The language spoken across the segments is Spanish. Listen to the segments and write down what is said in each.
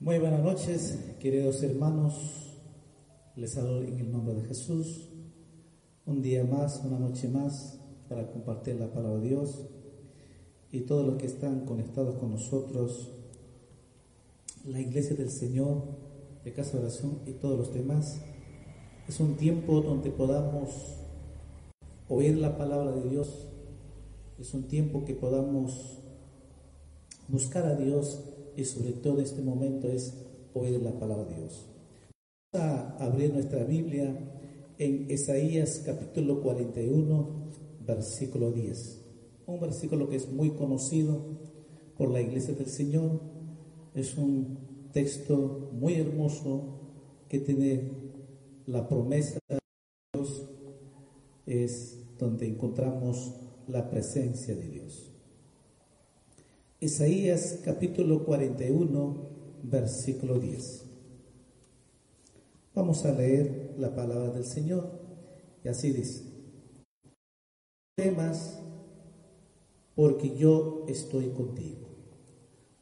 Muy buenas noches, queridos hermanos. Les saludo en el nombre de Jesús. Un día más, una noche más, para compartir la palabra de Dios. Y todos los que están conectados con nosotros, la iglesia del Señor, de Casa de Oración y todos los demás. Es un tiempo donde podamos oír la palabra de Dios. Es un tiempo que podamos buscar a Dios y sobre todo este momento es oír la palabra de Dios. Vamos a abrir nuestra Biblia en Isaías capítulo 41, versículo 10. Un versículo que es muy conocido por la iglesia del Señor. Es un texto muy hermoso que tiene la promesa de Dios. Es donde encontramos la presencia de Dios. Isaías capítulo 41, versículo 10. Vamos a leer la palabra del Señor y así dice. No temas porque yo estoy contigo.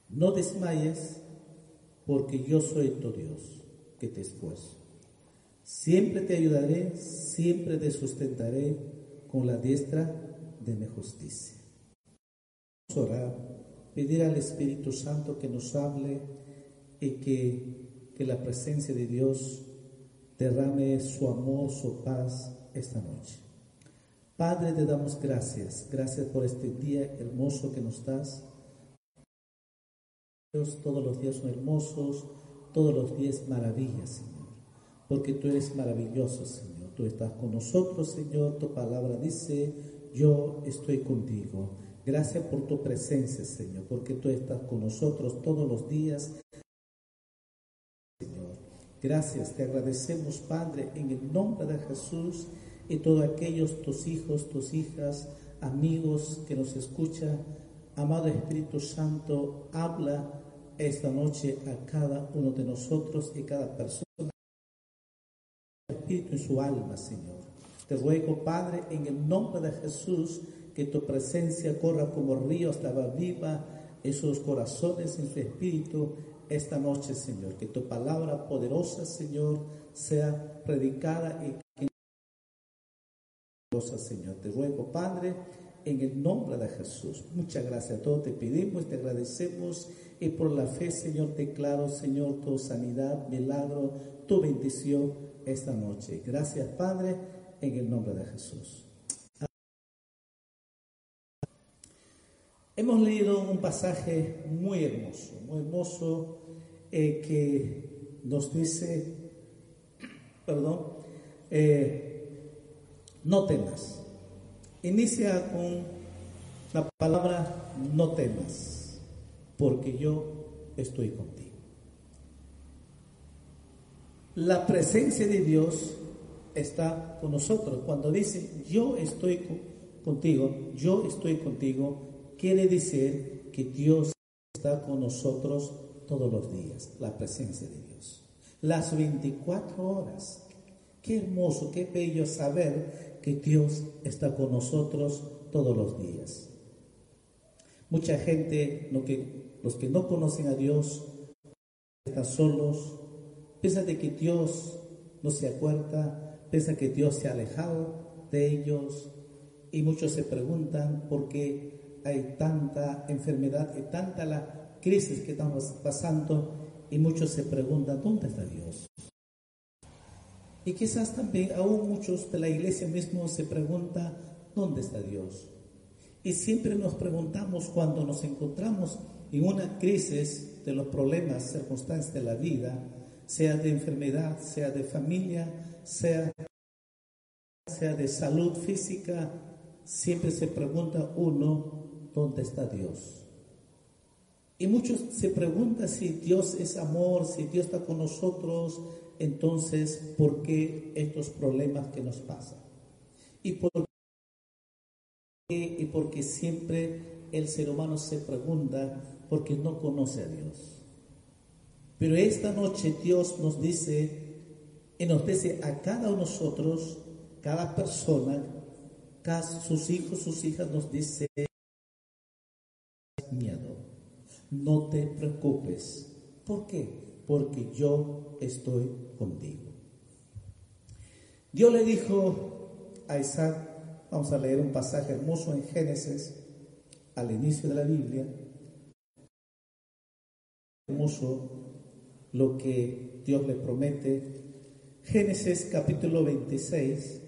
No desmayes porque yo soy tu Dios que te esfuerzo. Siempre te ayudaré, siempre te sustentaré con la diestra de mi justicia. Vamos a orar pedir al Espíritu Santo que nos hable y que, que la presencia de Dios derrame su amor, su paz esta noche. Padre, te damos gracias, gracias por este día hermoso que nos das. Dios, todos los días son hermosos, todos los días maravillas, Señor, porque tú eres maravilloso, Señor. Tú estás con nosotros, Señor. Tu palabra dice, yo estoy contigo. Gracias por tu presencia, Señor, porque tú estás con nosotros todos los días. Señor, gracias, te agradecemos, Padre, en el nombre de Jesús y todos aquellos tus hijos, tus hijas, amigos que nos escuchan. Amado Espíritu Santo, habla esta noche a cada uno de nosotros y cada persona. Espíritu en su alma, Señor. Te ruego, Padre, en el nombre de Jesús, que tu presencia corra como río hasta viva esos corazones en su espíritu esta noche, Señor. Que tu palabra poderosa, Señor, sea predicada y Señor. Te ruego, Padre, en el nombre de Jesús. Muchas gracias a todos. Te pedimos, te agradecemos y por la fe, Señor, declaro, Señor, tu sanidad, milagro, tu bendición esta noche. Gracias, Padre, en el nombre de Jesús. Hemos leído un pasaje muy hermoso, muy hermoso, eh, que nos dice, perdón, eh, no temas. Inicia con la palabra no temas, porque yo estoy contigo. La presencia de Dios está con nosotros. Cuando dice yo estoy contigo, yo estoy contigo, quiere decir que Dios está con nosotros todos los días, la presencia de Dios. Las 24 horas. Qué hermoso, qué bello saber que Dios está con nosotros todos los días. Mucha gente, los que no conocen a Dios, están solos, piensan que Dios no se acuerda, piensan que Dios se ha alejado de ellos, y muchos se preguntan por qué hay tanta enfermedad y tanta la crisis que estamos pasando y muchos se preguntan, ¿dónde está Dios? Y quizás también aún muchos de la iglesia mismo se preguntan, ¿dónde está Dios? Y siempre nos preguntamos cuando nos encontramos en una crisis de los problemas, circunstancias de la vida, sea de enfermedad, sea de familia, sea, sea de salud física, siempre se pregunta uno, ¿dónde está Dios? Y muchos se preguntan si Dios es amor, si Dios está con nosotros, entonces, ¿por qué estos problemas que nos pasan? Y, por y porque siempre el ser humano se pregunta porque no conoce a Dios. Pero esta noche Dios nos dice, y nos dice a cada uno de nosotros, cada persona, sus hijos, sus hijas, nos dice, miedo, no te preocupes. ¿Por qué? Porque yo estoy contigo. Dios le dijo a Isaac, Vamos a leer un pasaje hermoso en Génesis, al inicio de la Biblia. Hermoso lo que Dios le promete. Génesis capítulo 26.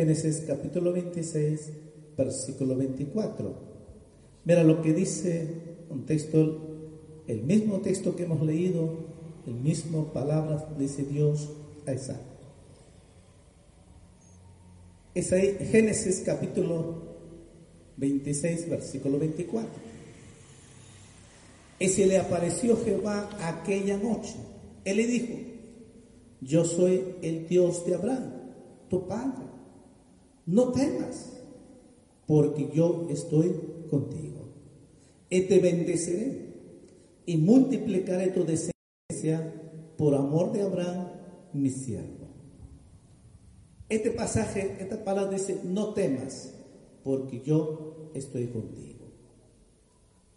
Génesis capítulo 26, versículo 24. Mira lo que dice un texto, el mismo texto que hemos leído el mismo palabra dice Dios a Isaac. Es ahí Génesis capítulo 26, versículo 24. Y se le apareció Jehová aquella noche. Él le dijo, yo soy el Dios de Abraham, tu padre. No temas, porque yo estoy contigo. Y te bendeciré y multiplicaré tu descendencia por amor de Abraham, mi siervo. Este pasaje, esta palabra dice, no temas, porque yo estoy contigo.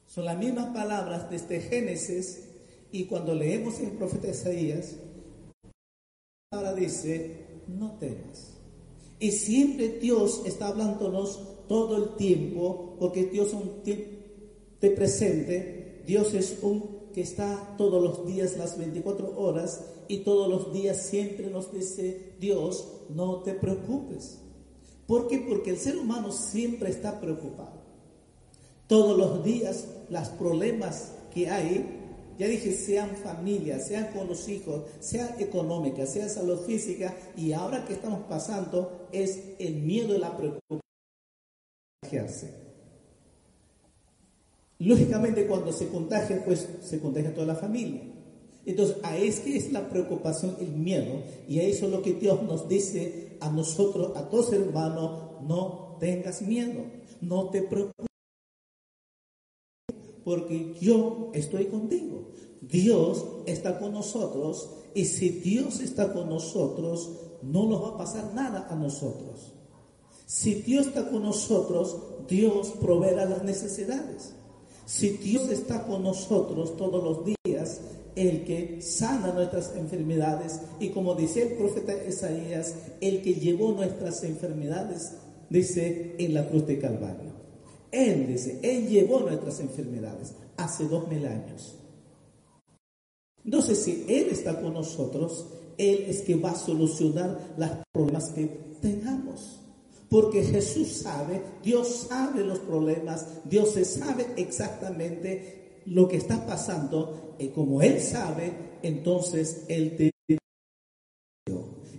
Son las mismas palabras desde Génesis y cuando leemos el profeta Isaías, ahora dice, no temas. Y siempre Dios está hablándonos todo el tiempo, porque Dios es un de presente, Dios es un que está todos los días, las 24 horas, y todos los días siempre nos dice, Dios, no te preocupes. ¿Por qué? Porque el ser humano siempre está preocupado. Todos los días, los problemas que hay, ya dije, sean familias, sean con los hijos, sea económica, sea salud física, y ahora que estamos pasando es el miedo y la preocupación. Lógicamente cuando se contagia, pues se contagia toda la familia. Entonces, a este es la preocupación, el miedo, y a eso es lo que Dios nos dice a nosotros, a todos hermanos, no tengas miedo, no te preocupes, porque yo estoy contigo. Dios está con nosotros, y si Dios está con nosotros, no nos va a pasar nada a nosotros. Si Dios está con nosotros, Dios proveerá las necesidades. Si Dios está con nosotros todos los días, el que sana nuestras enfermedades, y como decía el profeta Isaías, el que llevó nuestras enfermedades, dice en la cruz de Calvario. Él dice, Él llevó nuestras enfermedades hace dos mil años. Entonces, si Él está con nosotros, Él es que va a solucionar los problemas que tengamos. Porque Jesús sabe, Dios sabe los problemas, Dios se sabe exactamente lo que está pasando y como Él sabe, entonces Él te...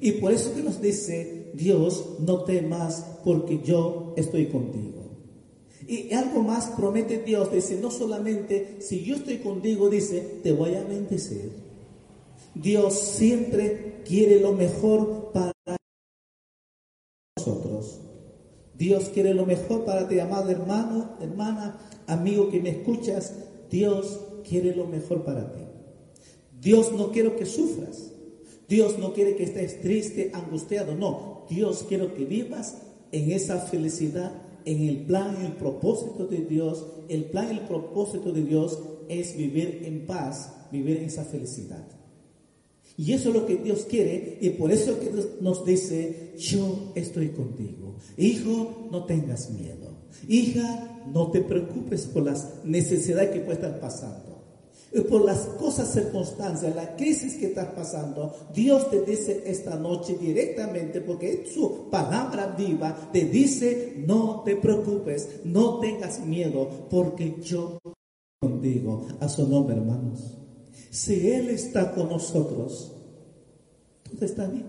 Y por eso que nos dice Dios, no temas porque yo estoy contigo. Y algo más promete Dios, dice, no solamente si yo estoy contigo, dice, te voy a bendecir. Dios siempre quiere lo mejor para nosotros. Dios quiere lo mejor para ti, amado hermano, hermana, amigo que me escuchas. Dios quiere lo mejor para ti. Dios no quiere que sufras. Dios no quiere que estés triste, angustiado. No, Dios quiere que vivas en esa felicidad, en el plan y el propósito de Dios. El plan y el propósito de Dios es vivir en paz, vivir en esa felicidad. Y eso es lo que Dios quiere y por eso que nos dice, yo estoy contigo. Hijo, no tengas miedo. Hija, no te preocupes por las necesidades que puedes estar pasando. Por las cosas, circunstancias, la crisis que estás pasando, Dios te dice esta noche directamente, porque su palabra viva te dice, no te preocupes, no tengas miedo, porque yo contigo. A su nombre, hermanos. Si Él está con nosotros, todo está bien.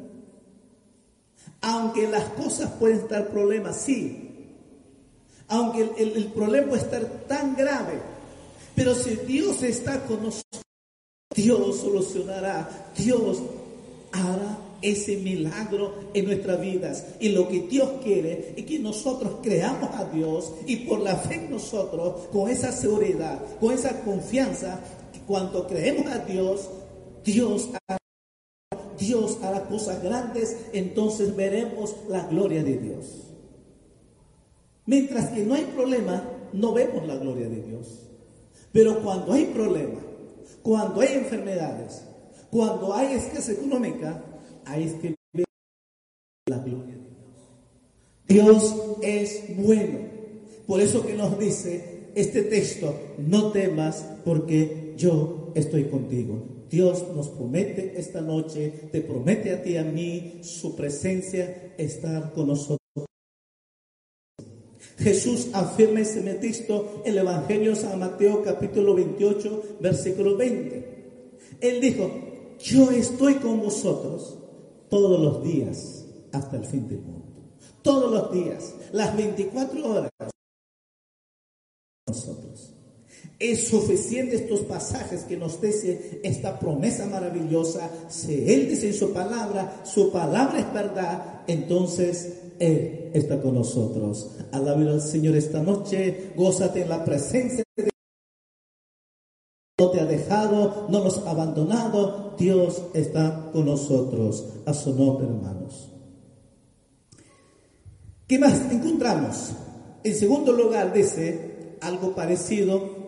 Aunque las cosas pueden estar problemas, sí. Aunque el, problema puede estar tan grave. Pero si Dios está con nosotros, Dios solucionará. Dios hará ese milagro en nuestras vidas. Y lo que Dios quiere es que nosotros creamos a Dios y por la fe en nosotros, con esa seguridad, con esa confianza, cuando creemos a Dios, Dios hará, Dios hará cosas grandes, entonces veremos la gloria de Dios. Mientras que no hay problema, no vemos la gloria de Dios. Pero cuando hay problema, cuando hay enfermedades, cuando hay escasez económica, ahí es que vemos la gloria de Dios. Dios es bueno. Por eso que nos dice este texto, no temas porque yo estoy contigo. Dios nos promete esta noche, te promete a ti y a mí su presencia, estar con nosotros. Jesús afirma ese texto en el Evangelio de San Mateo capítulo 28, versículo 20. Él dijo, yo estoy con vosotros todos los días hasta el fin del mundo. Todos los días, las 24 horas. Nosotros. Es suficiente estos pasajes que nos dice esta promesa maravillosa. Si Él dice en su palabra, su palabra es verdad, entonces Él está con nosotros. Alabado al Señor esta noche, gózate en la presencia de. No te ha dejado, no nos ha abandonado. Dios está con nosotros. A su nombre, hermanos. ¿Qué más encontramos? En segundo lugar, dice algo parecido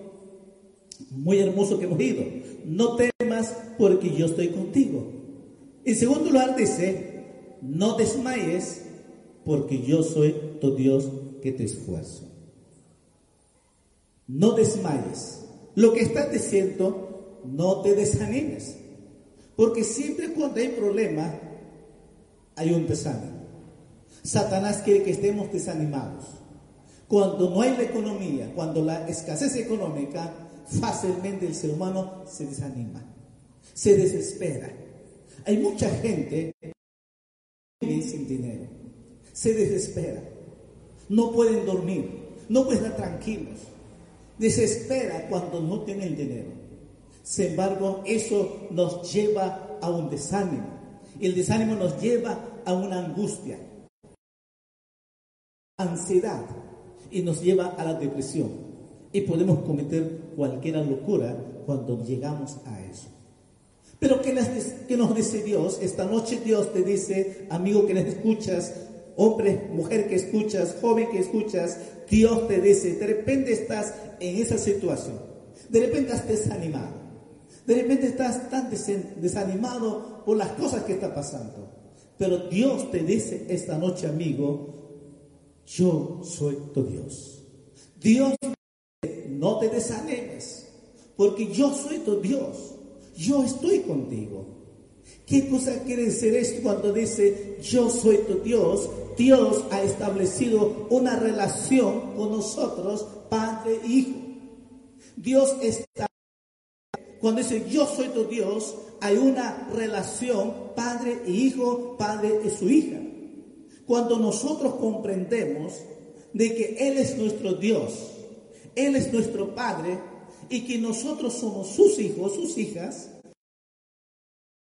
muy hermoso que hemos ido. No temas porque yo estoy contigo. En segundo lugar dice, no desmayes porque yo soy tu Dios que te esfuerzo. No desmayes. Lo que estás diciendo, no te desanimes. Porque siempre cuando hay problema, hay un desánimo. Satanás quiere que estemos desanimados. Cuando no hay la economía, cuando la escasez económica, fácilmente el ser humano se desanima, se desespera. Hay mucha gente sin dinero, se desespera, no pueden dormir, no pueden estar tranquilos, desespera cuando no tienen dinero. Sin embargo, eso nos lleva a un desánimo. El desánimo nos lleva a una angustia, ansiedad y nos lleva a la depresión y podemos cometer cualquier locura cuando llegamos a eso. Pero ¿qué nos dice Dios? Esta noche Dios te dice, amigo que nos escuchas, hombre, mujer que escuchas, joven que escuchas, Dios te dice, de repente estás en esa situación, de repente estás desanimado, de repente estás tan desanimado por las cosas que están pasando. Pero Dios te dice esta noche, amigo, yo soy tu Dios. Dios no te desanimes, porque yo soy tu Dios, yo estoy contigo. ¿Qué cosa quiere decir esto cuando dice yo soy tu Dios? Dios ha establecido una relación con nosotros, Padre e Hijo. Dios está, cuando dice yo soy tu Dios, hay una relación Padre e Hijo, Padre y su hija. Cuando nosotros comprendemos de que Él es nuestro Dios, él es nuestro Padre y que nosotros somos sus hijos, sus hijas,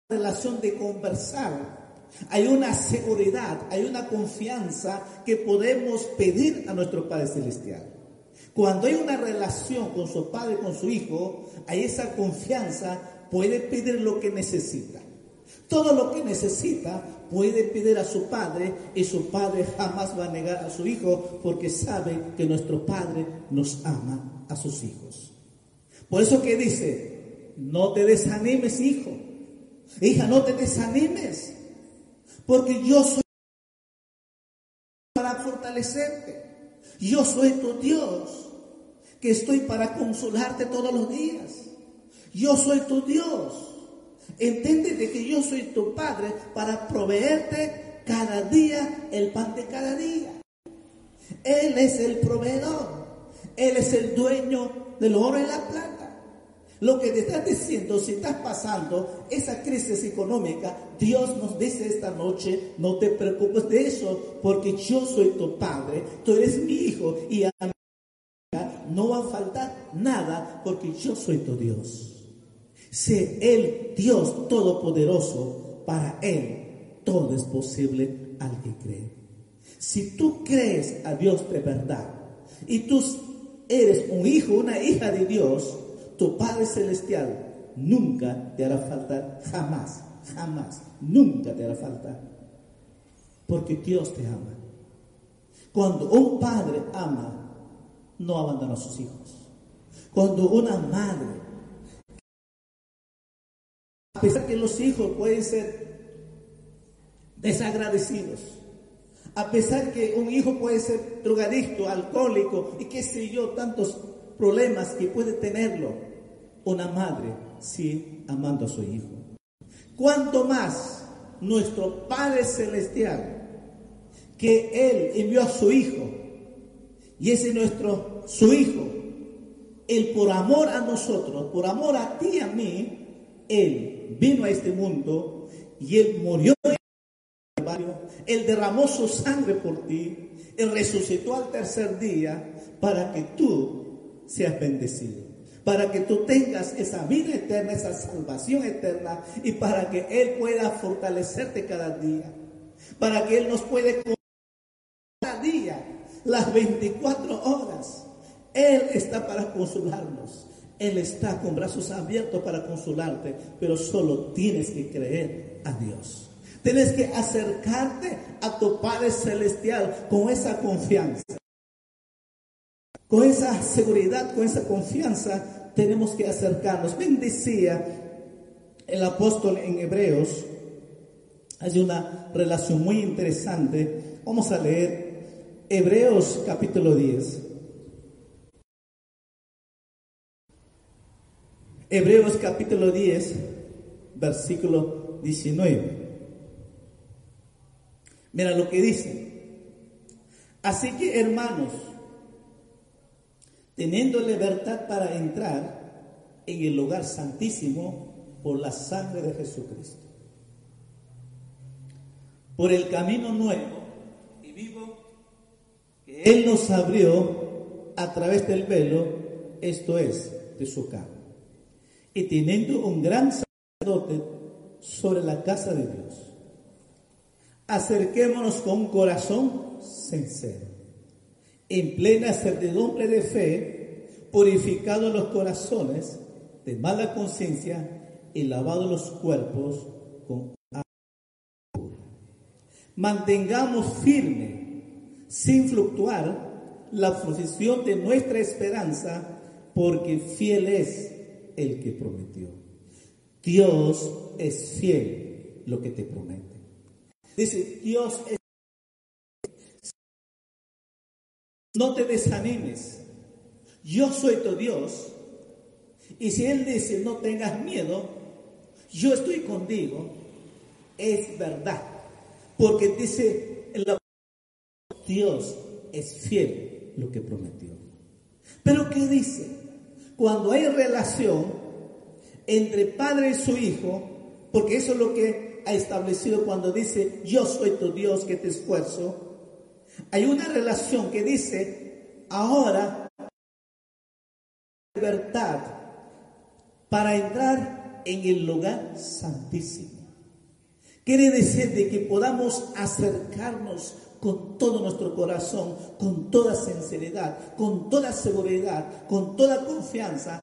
relación de conversar. Hay una seguridad, hay una confianza que podemos pedir a nuestro Padre Celestial. Cuando hay una relación con su padre, con su hijo, hay esa confianza, puede pedir lo que necesita. Todo lo que necesita puede pedir a su padre y su padre jamás va a negar a su hijo porque sabe que nuestro padre nos ama a sus hijos. Por eso que dice, no te desanimes hijo, Hija, no te desanimes, porque yo soy para fortalecerte. Yo soy tu Dios, que estoy para consolarte todos los días. Yo soy tu Dios. Entiéndete que yo soy tu Padre para proveerte cada día el pan de cada día. Él es el proveedor. Él es el dueño del oro y la plata. Lo que te está diciendo, si estás pasando esa crisis económica, Dios nos dice esta noche, no te preocupes de eso, porque yo soy tu padre, tú eres mi hijo y a mí no va a faltar nada, porque yo soy tu Dios. Sé el Dios todopoderoso, para Él todo es posible al que cree. Si tú crees a Dios de verdad y tú eres un hijo, una hija de Dios, tu Padre Celestial nunca te hará falta, jamás, jamás, nunca te hará falta, porque Dios te ama. Cuando un padre ama, no abandona a sus hijos. Cuando una madre, a pesar que los hijos pueden ser desagradecidos, a pesar que un hijo puede ser drogadicto, alcohólico y qué sé yo, tantos problemas que puede tenerlo una madre, sí, amando a su hijo. Cuanto más nuestro Padre Celestial, que Él envió a su Hijo, y ese nuestro, su Hijo, Él por amor a nosotros, por amor a ti y a mí, Él vino a este mundo y Él murió en el barrio, Él derramó su sangre por ti, Él resucitó al tercer día para que tú seas bendecido. Para que tú tengas esa vida eterna, esa salvación eterna y para que Él pueda fortalecerte cada día. Para que Él nos puede cada día, las 24 horas. Él está para consolarnos. Él está con brazos abiertos para consolarte, pero solo tienes que creer a Dios. Tienes que acercarte a tu Padre Celestial con esa confianza. Con esa seguridad, con esa confianza, tenemos que acercarnos. Bien decía el apóstol en Hebreos, hay una relación muy interesante. Vamos a leer Hebreos capítulo 10. Hebreos capítulo 10, versículo 19. Mira lo que dice. Así que hermanos, teniendo libertad para entrar en el lugar santísimo por la sangre de Jesucristo. Por el camino nuevo y vivo que Él nos abrió a través del velo, esto es, de su carne. Y teniendo un gran sacerdote sobre la casa de Dios, acerquémonos con un corazón sincero en plena certidumbre de fe, purificado los corazones de mala conciencia y lavado los cuerpos con agua. Mantengamos firme, sin fluctuar, la posición de nuestra esperanza, porque fiel es el que prometió. Dios es fiel lo que te promete. Dice, Dios es No te desanimes. Yo soy tu Dios. Y si Él dice, no tengas miedo, yo estoy contigo, es verdad. Porque dice, Dios es fiel lo que prometió. Pero ¿qué dice? Cuando hay relación entre padre y su hijo, porque eso es lo que ha establecido cuando dice, yo soy tu Dios que te esfuerzo, hay una relación que dice, ahora libertad para entrar en el lugar santísimo. Quiere decir de que podamos acercarnos con todo nuestro corazón, con toda sinceridad, con toda seguridad, con toda confianza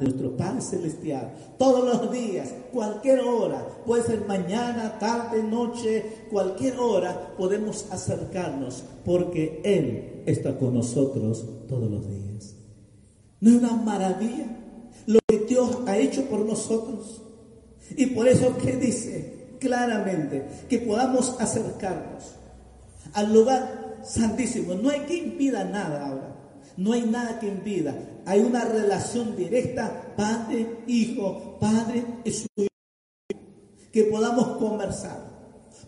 nuestro Padre Celestial todos los días, cualquier hora, puede ser mañana, tarde, noche, cualquier hora, podemos acercarnos porque Él está con nosotros todos los días. ¿No es una maravilla? lo que Dios ha hecho por nosotros. Y por eso que dice claramente que podamos acercarnos al lugar santísimo. No hay que impida nada ahora. No hay nada que impida. Hay una relación directa, padre, hijo, padre y su. Que podamos conversar.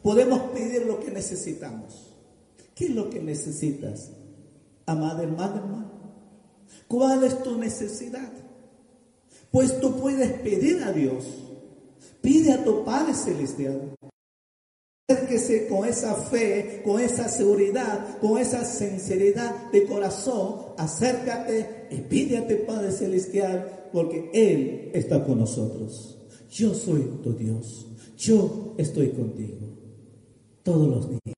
Podemos pedir lo que necesitamos. ¿Qué es lo que necesitas? Amada hermana, hermano. ¿Cuál es tu necesidad? Pues tú puedes pedir a Dios. Pide a tu Padre Celestial. Acérquese con esa fe, con esa seguridad, con esa sinceridad de corazón. Acércate y tu Padre Celestial porque Él está con nosotros. Yo soy tu Dios. Yo estoy contigo todos los días.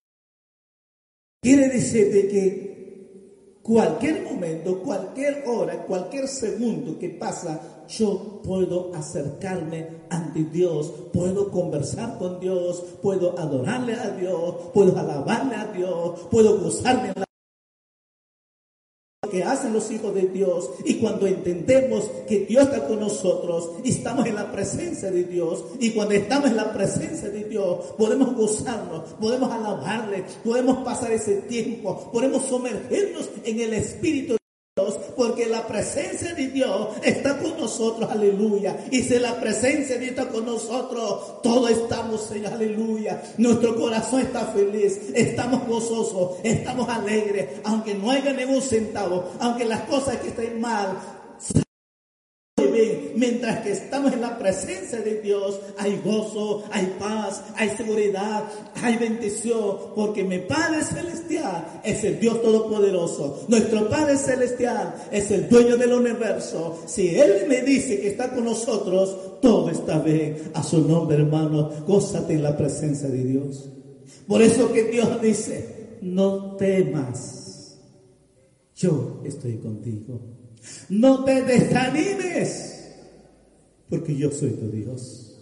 Quiere decir de que cualquier momento, cualquier hora, cualquier segundo que pasa, yo puedo acercarme ante Dios, puedo conversar con Dios, puedo adorarle a Dios, puedo alabarle a Dios, puedo gozarme en la que hacen los hijos de Dios. Y cuando entendemos que Dios está con nosotros y estamos en la presencia de Dios y cuando estamos en la presencia de Dios podemos gozarnos, podemos alabarle, podemos pasar ese tiempo, podemos sumergirnos en el Espíritu porque la presencia de Dios está con nosotros, aleluya. Y si la presencia de Dios está con nosotros, todos estamos, Señor, aleluya. Nuestro corazón está feliz, estamos gozosos, estamos alegres, aunque no haya ningún centavo, aunque las cosas que estén mal, mientras que estamos en la presencia de Dios, hay gozo, hay paz, hay seguridad, hay bendición, porque mi Padre Celestial es el Dios Todopoderoso. Nuestro Padre Celestial es el dueño del universo. Si Él me dice que está con nosotros, todo está bien. A su nombre, hermano, gózate en la presencia de Dios. Por eso que Dios dice, no temas, yo estoy contigo. No te desanimes porque yo soy tu Dios.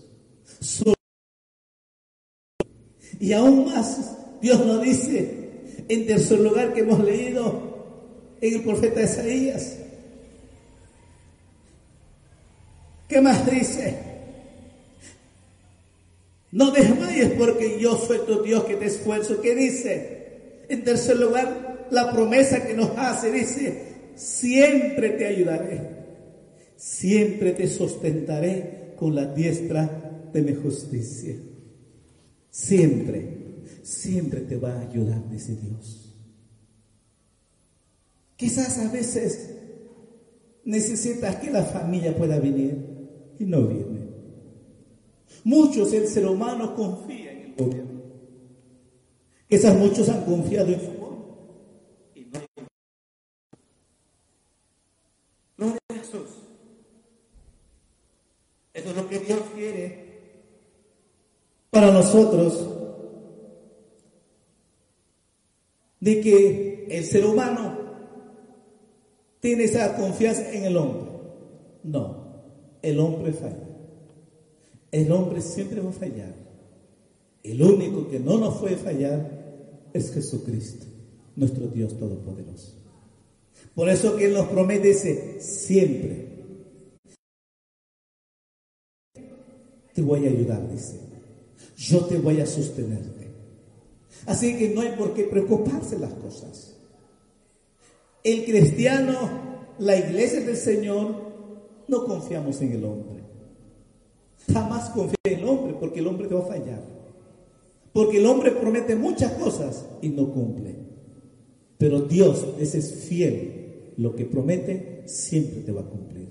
Y aún más, Dios nos dice en tercer lugar que hemos leído en el profeta Isaías. ¿Qué más dice? No desmayes porque yo soy tu Dios que te esfuerzo. ¿Qué dice? En tercer lugar, la promesa que nos hace dice, siempre te ayudaré siempre te sustentaré con la diestra de mi justicia. Siempre, siempre te va a ayudar, dice Dios. Quizás a veces necesitas que la familia pueda venir y no viene. Muchos, el ser humano, confía en el gobierno. Quizás muchos han confiado en su y no Gloria a Jesús. Eso es lo que Dios quiere para nosotros. De que el ser humano tiene esa confianza en el hombre. No, el hombre falla. El hombre siempre va a fallar. El único que no nos puede fallar es Jesucristo, nuestro Dios Todopoderoso. Por eso que Él nos promete, dice, siempre te voy a ayudar, dice. Yo te voy a sostenerte. Así que no hay por qué preocuparse las cosas. El cristiano, la iglesia del Señor, no confiamos en el hombre. Jamás confía en el hombre porque el hombre te va a fallar. Porque el hombre promete muchas cosas y no cumple. Pero Dios, es fiel. Lo que promete siempre te va a cumplir.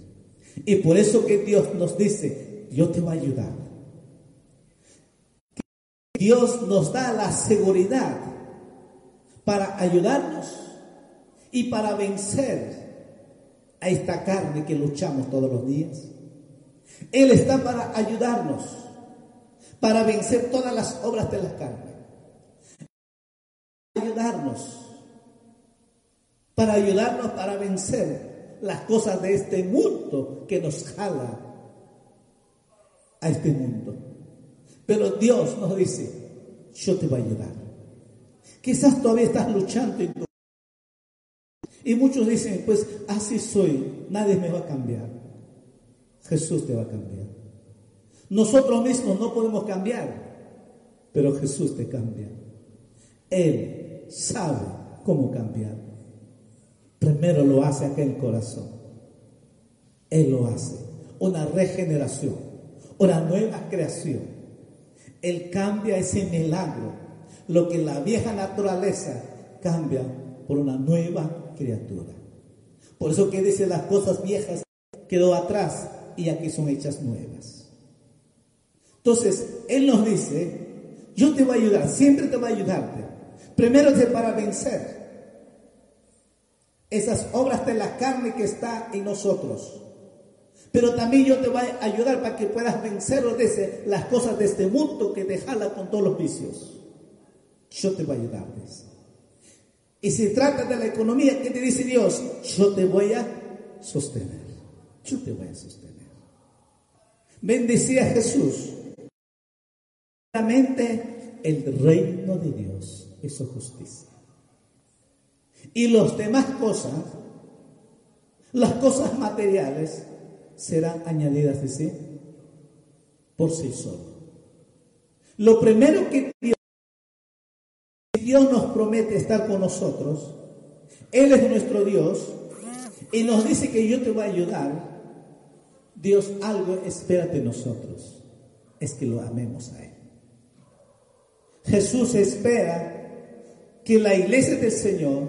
Y por eso que Dios nos dice, Dios te va a ayudar. Dios nos da la seguridad para ayudarnos y para vencer a esta carne que luchamos todos los días. Él está para ayudarnos, para vencer todas las obras de la carne. Ayudarnos, para ayudarnos para vencer las cosas de este mundo que nos jala a este mundo. Pero Dios nos dice, yo te voy a ayudar. Quizás todavía estás luchando. Y muchos dicen, pues así soy, nadie me va a cambiar. Jesús te va a cambiar. Nosotros mismos no podemos cambiar, pero Jesús te cambia. Él sabe cómo cambiar. Primero lo hace acá en el corazón. Él lo hace. Una regeneración, una nueva creación. Él cambia ese milagro. Lo que la vieja naturaleza cambia por una nueva criatura. Por eso que dice las cosas viejas quedó atrás y aquí son hechas nuevas. Entonces, Él nos dice, yo te voy a ayudar, siempre te voy a ayudarte. Primero es para vencer esas obras de la carne que está en nosotros. Pero también yo te voy a ayudar para que puedas vencer las cosas de este mundo que te jala con todos los vicios. Yo te voy a ayudarles. Y si trata de la economía, ¿qué te dice Dios? Yo te voy a sostener. Yo te voy a sostener. Bendecía Jesús. Realmente el reino de Dios es su justicia. Y las demás cosas, las cosas materiales, serán añadidas de sí por sí solo. Lo primero que Dios, Dios nos promete estar con nosotros, Él es nuestro Dios, y nos dice que yo te voy a ayudar, Dios algo espera de nosotros, es que lo amemos a Él. Jesús espera que la iglesia del Señor,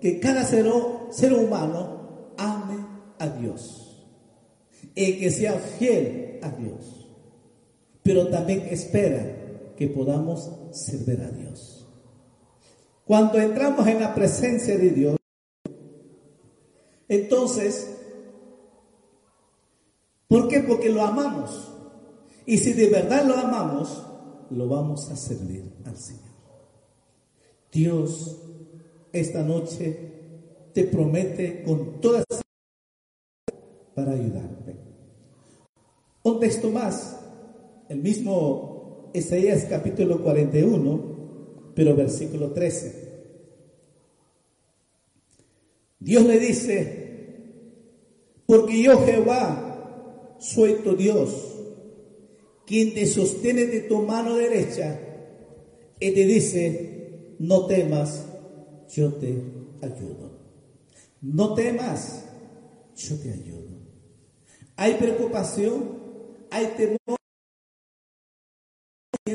que cada ser, ser humano ame a Dios y que sea fiel a Dios. Pero también espera que podamos servir a Dios. Cuando entramos en la presencia de Dios, entonces, ¿por qué? Porque lo amamos. Y si de verdad lo amamos, lo vamos a servir al Señor. Dios esta noche te promete con toda para ayudarte. Un texto más, el mismo Isaías capítulo 41, pero versículo 13. Dios le dice, porque yo Jehová soy tu Dios, quien te sostiene de tu mano derecha y te dice, no temas, yo te ayudo. No temas, yo te ayudo. Hay preocupación, hay temor,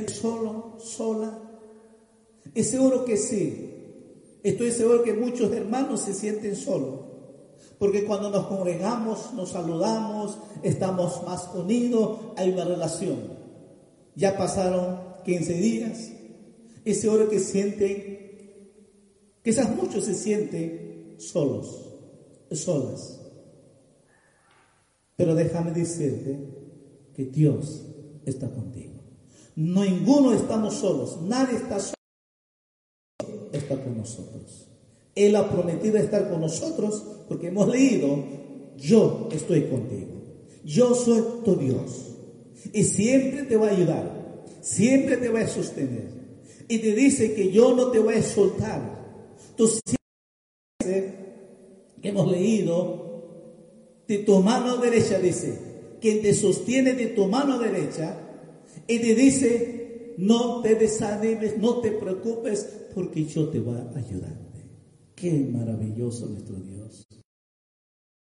solo, sola. Es seguro que sí. Estoy seguro que muchos hermanos se sienten solos. Porque cuando nos congregamos, nos saludamos, estamos más unidos, hay una relación. Ya pasaron 15 días. Es seguro que sienten, quizás muchos se sienten solos, solas. Pero déjame decirte que Dios está contigo. No ninguno estamos solos, nadie está solo, está con nosotros. Él ha prometido estar con nosotros porque hemos leído, yo estoy contigo. Yo soy tu Dios. Y siempre te voy a ayudar. Siempre te voy a sostener. Y te dice que yo no te voy a soltar. Tú siempre hemos leído, de tu mano derecha dice, quien te sostiene de tu mano derecha y te dice, no te desanimes, no te preocupes, porque yo te voy a ayudar. Qué maravilloso nuestro Dios.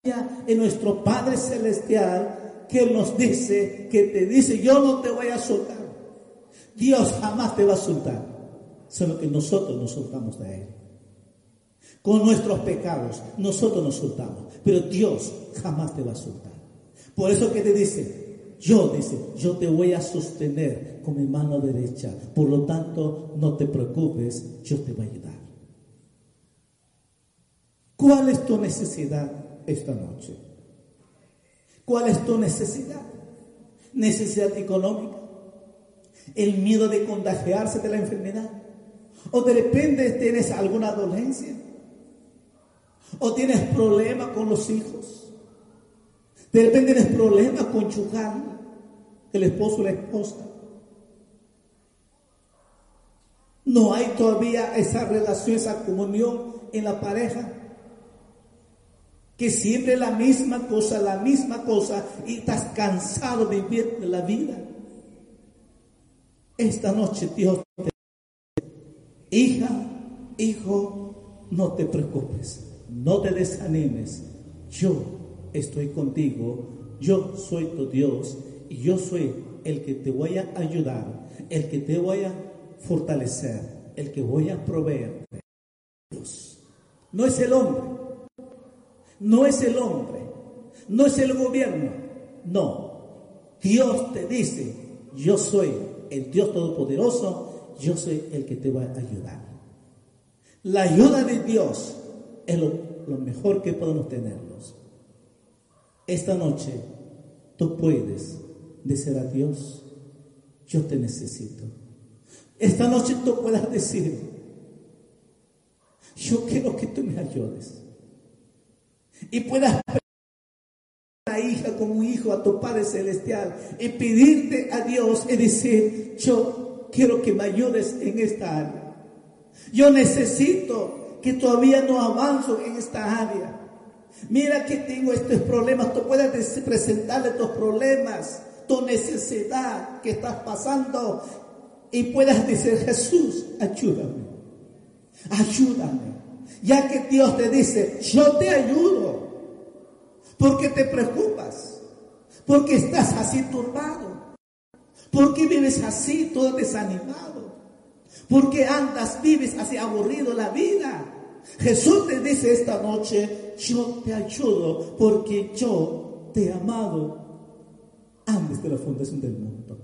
En nuestro Padre Celestial, que nos dice, que te dice, yo no te voy a soltar. Dios jamás te va a soltar, solo que nosotros nos soltamos de Él. Con nuestros pecados, nosotros nos soltamos, pero Dios jamás te va a soltar. Por eso que te dice, yo dice, yo te voy a sostener con mi mano derecha. Por lo tanto, no te preocupes, yo te voy a ayudar. ¿Cuál es tu necesidad esta noche? ¿Cuál es tu necesidad? ¿Necesidad económica? ¿El miedo de contagiarse de la enfermedad? ¿O de repente tienes alguna dolencia? ¿O tienes problemas con los hijos? ¿De repente tienes problemas con chugar el esposo o la esposa? No hay todavía esa relación, esa comunión en la pareja. que siempre la misma cosa, la misma cosa, y estás cansado de vivir la vida. Esta noche Dios te hija, hijo, no te preocupes, no te desanimes. Yo estoy contigo, yo soy tu Dios y yo soy el que te voy a ayudar, el que te voy a fortalecer, el que voy a proveer. Dios. No es el hombre, no es el hombre, no es el gobierno, no. Dios te dice, yo soy el Dios Todopoderoso, yo soy el que te va a ayudar. La ayuda de Dios es lo, lo mejor que podemos tenerlos. Esta noche tú puedes decir a Dios, yo te necesito. Esta noche tú puedas decir, yo quiero que tú me ayudes. Y puedas a hija como hijo a tu Padre Celestial y pedirte a Dios y decir, yo quiero que me ayudes en esta área. Yo necesito que todavía no avanzo en esta área. Mira que tengo estos problemas. Tú puedes presentarle tus problemas, tu necesidad que estás pasando y puedas decir, Jesús, ayúdame. Ayúdame. Ya que Dios te dice, yo te ayudo. Porque te preocupas. Porque estás así turbado. Porque vives así, todo desanimado. Porque andas, vives así aburrido la vida. Jesús te dice esta noche, yo te ayudo porque yo te he amado antes de la fundación del mundo.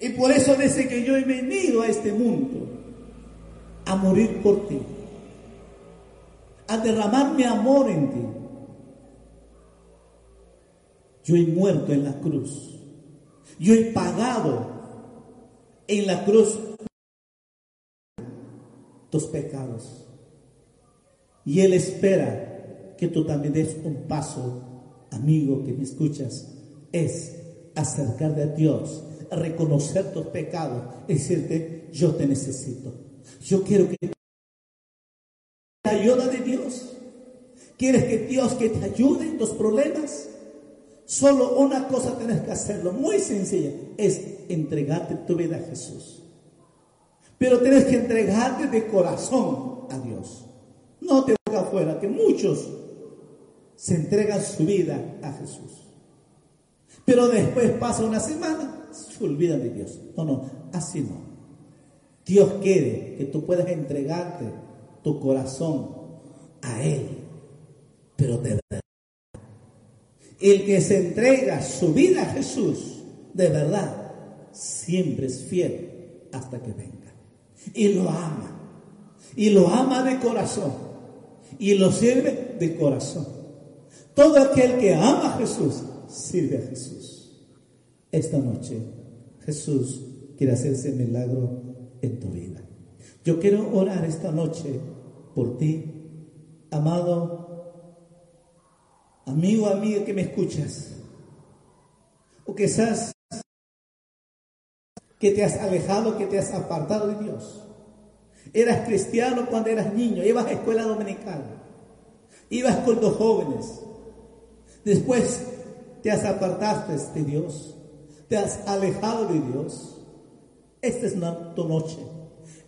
Y por eso dice que yo he venido a este mundo a morir por ti, a derramar mi amor en ti. Yo he muerto en la cruz. Yo he pagado en la cruz tus pecados. Y Él espera que tú también des un paso, amigo que me escuchas, es acercarte a Dios, reconocer tus pecados decirte, yo te necesito. Yo quiero que la ayuda de Dios. ¿Quieres que Dios que te ayude en tus problemas? Solo una cosa tienes que hacerlo, muy sencilla, es entregarte tu vida a Jesús. Pero tienes que entregarte de corazón a Dios. No te haga afuera, que muchos se entregan su vida a Jesús. Pero después pasa una semana, se olvidan de Dios. No, no, así no. Dios quiere que tú puedas entregarte tu corazón a Él, pero de verdad. El que se entrega su vida a Jesús, de verdad, siempre es fiel hasta que venga. Y lo ama. Y lo ama de corazón. Y lo sirve de corazón. Todo aquel que ama a Jesús, sirve a Jesús. Esta noche, Jesús quiere hacerse milagro en tu vida. Yo quiero orar esta noche por ti, amado amigo, amiga que me escuchas, o quizás que te has alejado, que te has apartado de Dios. Eras cristiano cuando eras niño, ibas a escuela dominical, ibas con los jóvenes. Después te has apartado de Dios, te has alejado de Dios. Esta es tu noche.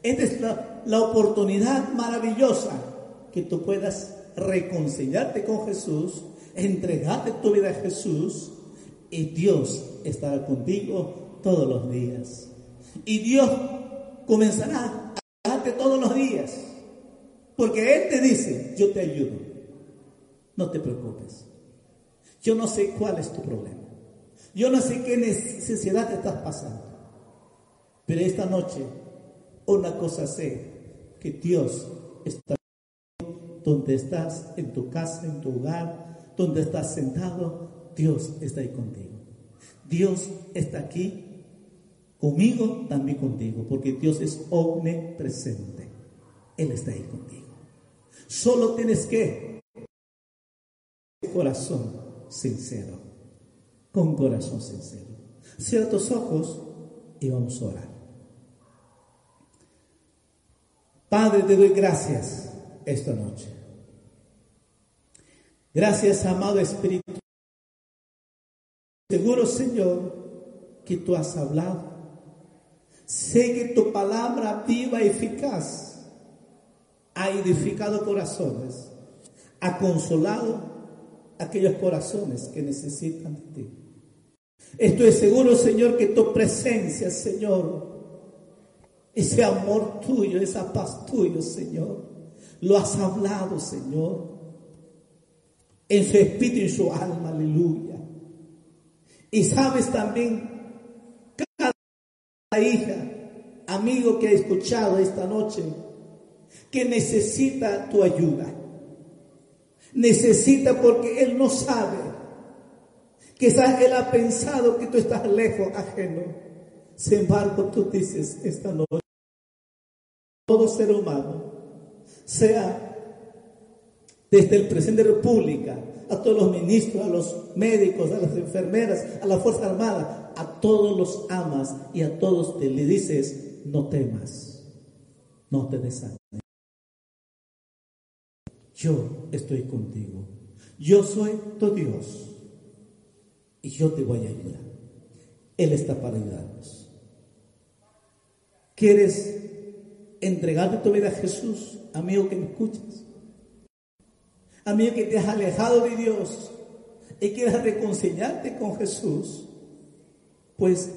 Esta es la, la oportunidad maravillosa que tú puedas reconciliarte con Jesús, entregarte tu vida a Jesús y Dios estará contigo todos los días. Y Dios comenzará todos los días. Porque Él te dice, yo te ayudo. No te preocupes. Yo no sé cuál es tu problema. Yo no sé qué necesidad te estás pasando. Pero esta noche, una cosa sé, que Dios está donde estás, en tu casa, en tu hogar, donde estás sentado, Dios está ahí contigo. Dios está aquí conmigo, también contigo, porque Dios es omnipresente. Él está ahí contigo. Solo tienes que corazón sincero, con corazón sincero. Cierra tus ojos y vamos a orar. Padre, te doy gracias esta noche. Gracias, amado Espíritu. Seguro, Señor, que tú has hablado. Sé que tu palabra viva y eficaz ha edificado corazones, ha consolado aquellos corazones que necesitan de ti. Estoy seguro, Señor, que tu presencia, Señor, ese amor tuyo, esa paz tuya, Señor, lo has hablado, Señor, en su espíritu y en su alma, aleluya. Y sabes también, hija, amigo que ha escuchado esta noche, que necesita tu ayuda. Necesita porque Él no sabe. Quizás Él ha pensado que tú estás lejos, ajeno. Sin embargo, tú dices esta noche, todo ser humano, sea desde el presidente de la República, a todos los ministros, a los médicos, a las enfermeras, a la Fuerza Armada, a todos los amas y a todos te le dices, no temas, no te desanimes. Yo estoy contigo. Yo soy tu Dios y yo te voy a ayudar. Él está para ayudarnos. ¿Quieres entregarte tu vida a Jesús, amigo que me escuchas? Amigo que te has alejado de Dios y quieres reconciliarte con Jesús, pues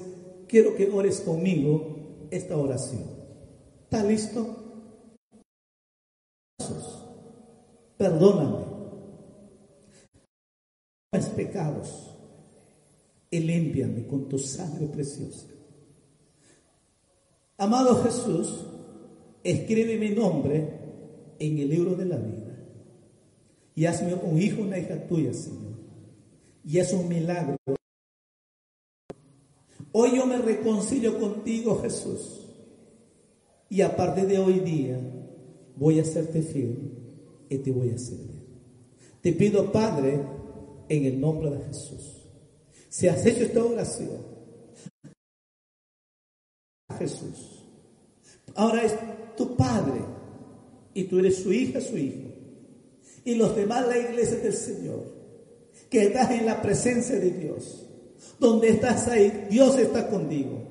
quiero que ores conmigo esta oración. ¿Está listo? Perdóname mis pecados y límpiame con tu sangre preciosa. Amado Jesús, escribe mi nombre en el libro de la vida y hazme un hijo, una hija tuya, Señor. Y es un milagro. Hoy yo me reconcilio contigo, Jesús. Y a partir de hoy día voy a serte fiel y te voy a servir. Te pido, Padre, en el nombre de Jesús. Si has hecho esta oración, Jesús, ahora es tu Padre y tú eres su hija, su hijo. Y los demás, la iglesia del Señor, que estás en la presencia de Dios. Donde estás ahí, Dios está contigo.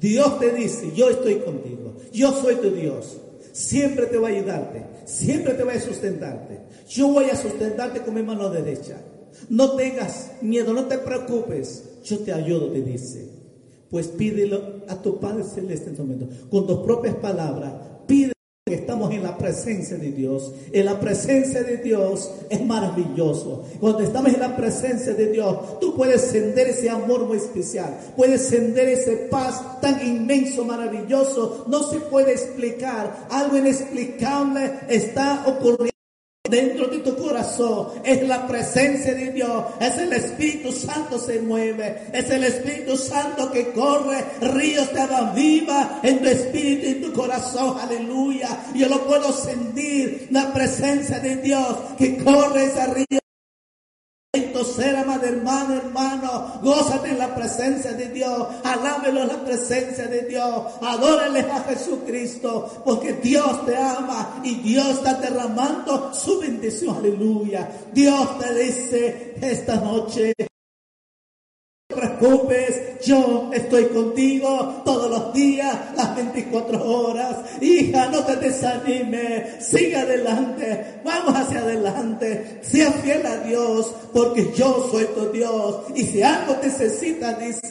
Dios te dice, yo estoy contigo. Yo soy tu Dios. Siempre te voy a ayudarte. Siempre te voy a sustentarte. Yo voy a sustentarte con mi mano derecha. No tengas miedo, no te preocupes. Yo te ayudo, te dice. Pues pídelo a tu Padre Celeste en este momento. Con tus propias palabras, pide estamos en la presencia de Dios. En la presencia de Dios es maravilloso. Cuando estamos en la presencia de Dios, tú puedes sender ese amor muy especial. Puedes sender ese paz tan inmenso, maravilloso. No se puede explicar. Algo inexplicable está ocurriendo dentro de tu corazón es la presencia de Dios, es el Espíritu Santo se mueve, es el Espíritu Santo que corre. Ríos de agua viva en tu espíritu y en tu corazón, aleluya. Yo lo puedo sentir, la presencia de Dios que corre ese río ser, amado hermano, hermano, gózate en la presencia de Dios, alábelo en la presencia de Dios, adórale a Jesucristo, porque Dios te ama y Dios está derramando su bendición, aleluya. Dios te dice esta noche, preocupes, yo estoy contigo todos los días, las 24 horas. Hija, no te desanimes, sigue adelante, vamos hacia adelante, sea fiel a Dios, porque yo soy tu Dios. Y si algo necesitas, dice,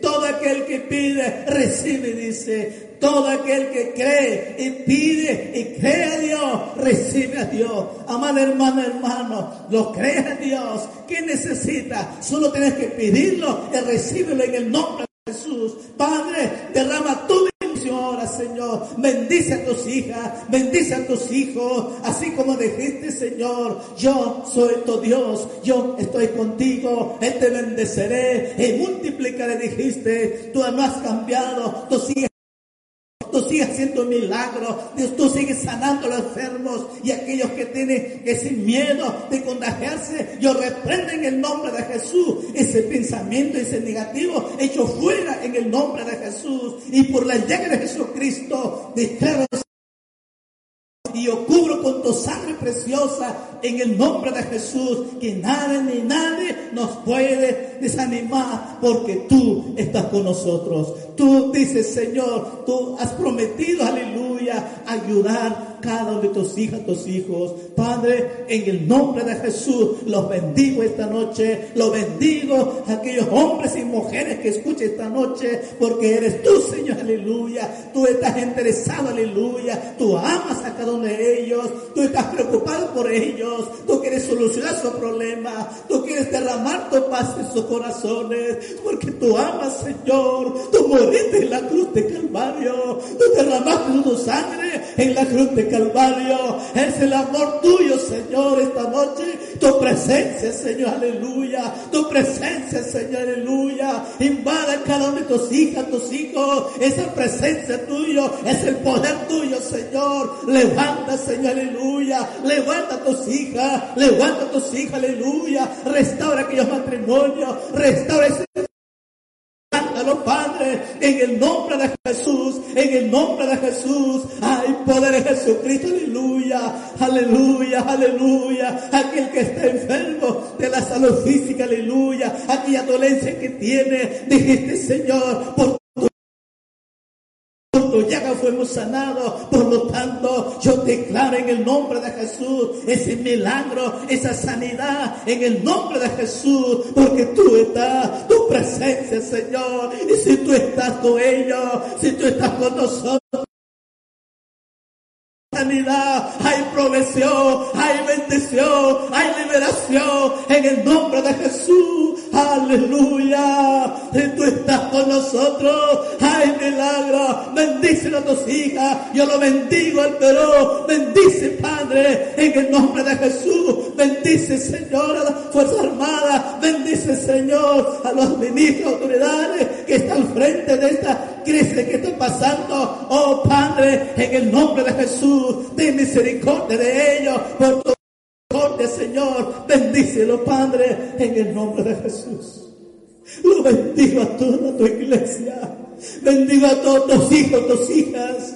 todo aquel que pide, recibe, dice. Todo aquel que cree y pide y cree a Dios, recibe a Dios. Amado hermano, hermano, lo cree a Dios. ¿Qué necesita? Solo tienes que pedirlo y recibirlo en el nombre de Jesús. Padre, derrama tu Señor. Bendice a tus hijas, bendice a tus hijos. Así como dijiste, Señor, yo soy tu Dios, yo estoy contigo, te bendeceré y multiplicaré, dijiste. Tú no has cambiado, tú sigues haciendo milagros, Dios, tú sigues sanando a los enfermos y aquellos que tienen ese miedo de contagiarse, yo reprendo en el nombre de Jesús ese pensamiento, ese negativo, hecho fuera en el nombre de Jesús. Y por la llaga de Jesucristo, declaro y yo cubro con tu sangre preciosa en el nombre de Jesús, que nada ni nadie nos puede desanimar porque tú estás con nosotros. Tú dices, Señor, tú has prometido, aleluya, ayudar cada uno de tus hijas, tus hijos. Padre, en el nombre de Jesús, los bendigo esta noche, los bendigo a aquellos hombres y mujeres que escuchen esta noche, porque eres tú, Señor, aleluya. Tú estás interesado, aleluya. Tú amas a cada uno de ellos, tú estás preocupado por ellos, tú quieres solucionar sus problemas, tú quieres derramar tu paz en sus corazones, porque tú amas, Señor. Tú moriste en la cruz de Calvario, tú derramaste tu sangre en la cruz de Calvario. Calvario. Es el amor tuyo, Señor, esta noche. Tu presencia, Señor, aleluya. Tu presencia, Señor, aleluya. Invada cada uno de tus hijas, tus hijos. Esa presencia tuya es el poder tuyo, Señor. Levanta, Señor, aleluya. Levanta a tus hijas. Levanta a tus hijas, aleluya. Restaura aquellos matrimonios. Restaura ese En el nombre de Jesús, en el nombre de Jesús, hay poder en Jesucristo, aleluya, aleluya, aleluya. Aquel que está enfermo de la salud física, aleluya, aquella dolencia que tiene, dijiste Señor, por ya que fuimos sanados. Por lo tanto, yo declaro en el nombre de Jesús ese milagro, esa sanidad en el nombre de Jesús, porque tú estás, tu presencia, Señor. Y si tú estás con ellos, si tú estás con nosotros, sanidad, hay provisión, hay bendición, hay liberación en el nombre de Jesús. Aleluya. Tú estás con nosotros. Hay milagro. Bendice a tus hijas. Yo lo bendigo al Perú. Bendice, Padre, en el nombre de Jesús. Bendice, Señor, a la Fuerza Armada. Bendice, Señor, a los ministros, autoridades que están al frente de esta crisis que está pasando. Oh, Padre, en el nombre de Jesús, ten misericordia de ellos por tu Señor. Bendícelo, Padre, en el nombre de Jesús. Lo bendigo a toda tu iglesia. Bendigo a todos tus hijos, tus hijas.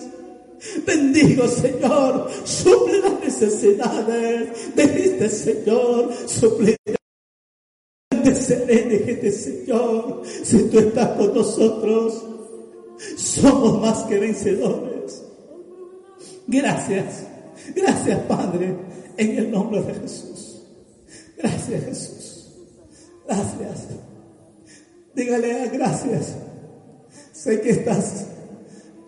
Bendigo, Señor, suple las necesidades de este Señor, suple este Señor, si tú estás con nosotros, somos más que vencedores. Gracias, gracias Padre, en el nombre de Jesús. Gracias Jesús. Gracias. Dígale gracias. Sé que estás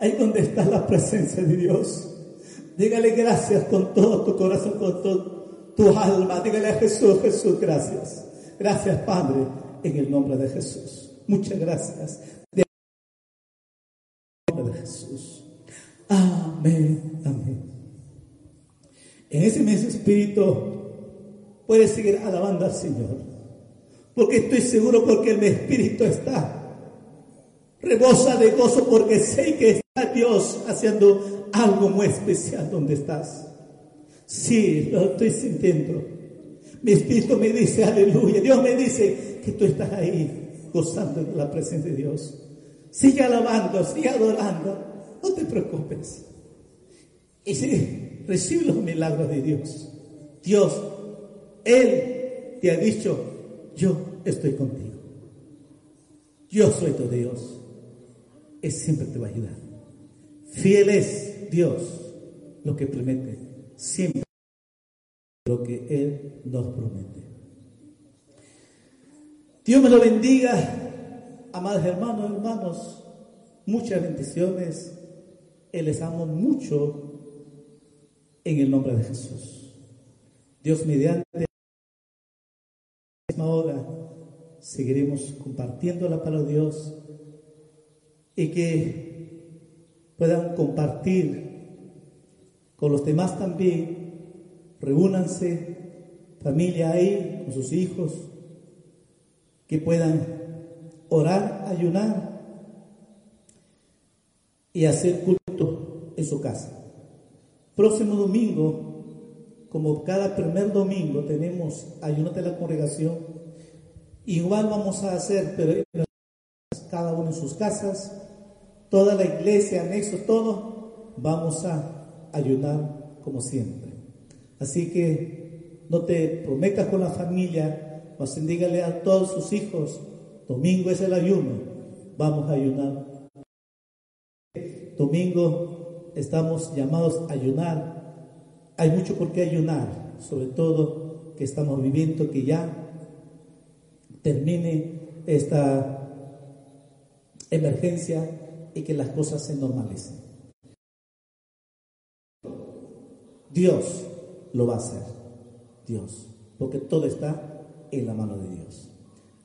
ahí donde está la presencia de Dios. Dígale gracias con todo tu corazón, con todo tu alma. Dígale a Jesús, Jesús, gracias. Gracias Padre, en el nombre de Jesús. Muchas gracias. En el nombre de Jesús. Amén, amén. En ese mismo espíritu puedes seguir alabando al Señor. Porque estoy seguro porque mi espíritu está. Rebosa de gozo porque sé que está Dios haciendo algo muy especial donde estás. Sí, lo estoy sintiendo. Mi espíritu me dice, aleluya. Dios me dice que tú estás ahí gozando de la presencia de Dios. Sigue alabando, sigue adorando. No te preocupes. Y sí, recibe los milagros de Dios. Dios, Él te ha dicho, yo estoy contigo. Yo soy tu Dios. Él siempre te va a ayudar. Fiel es Dios lo que promete. Siempre lo que Él nos promete. Dios me lo bendiga, amados hermanos, hermanos. Muchas bendiciones. Les amo mucho en el nombre de Jesús. Dios mediante la misma hora seguiremos compartiendo la palabra de Dios y que puedan compartir con los demás también. Reúnanse, familia ahí, con sus hijos, que puedan orar, ayunar y hacer culto en su casa. Próximo domingo, como cada primer domingo, tenemos ayuno de la congregación. Igual vamos a hacer, pero cada uno en sus casas, toda la iglesia, anexo, todo, vamos a ayunar como siempre. Así que no te prometas con la familia, mas dígale a todos sus hijos, domingo es el ayuno, vamos a ayunar. Domingo estamos llamados a ayunar. Hay mucho por qué ayunar, sobre todo que estamos viviendo que ya termine esta emergencia y que las cosas se normalicen. Dios lo va a hacer, Dios, porque todo está en la mano de Dios.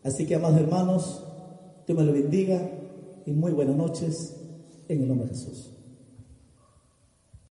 Así que, amados hermanos, Dios me lo bendiga y muy buenas noches en el nombre de Jesús.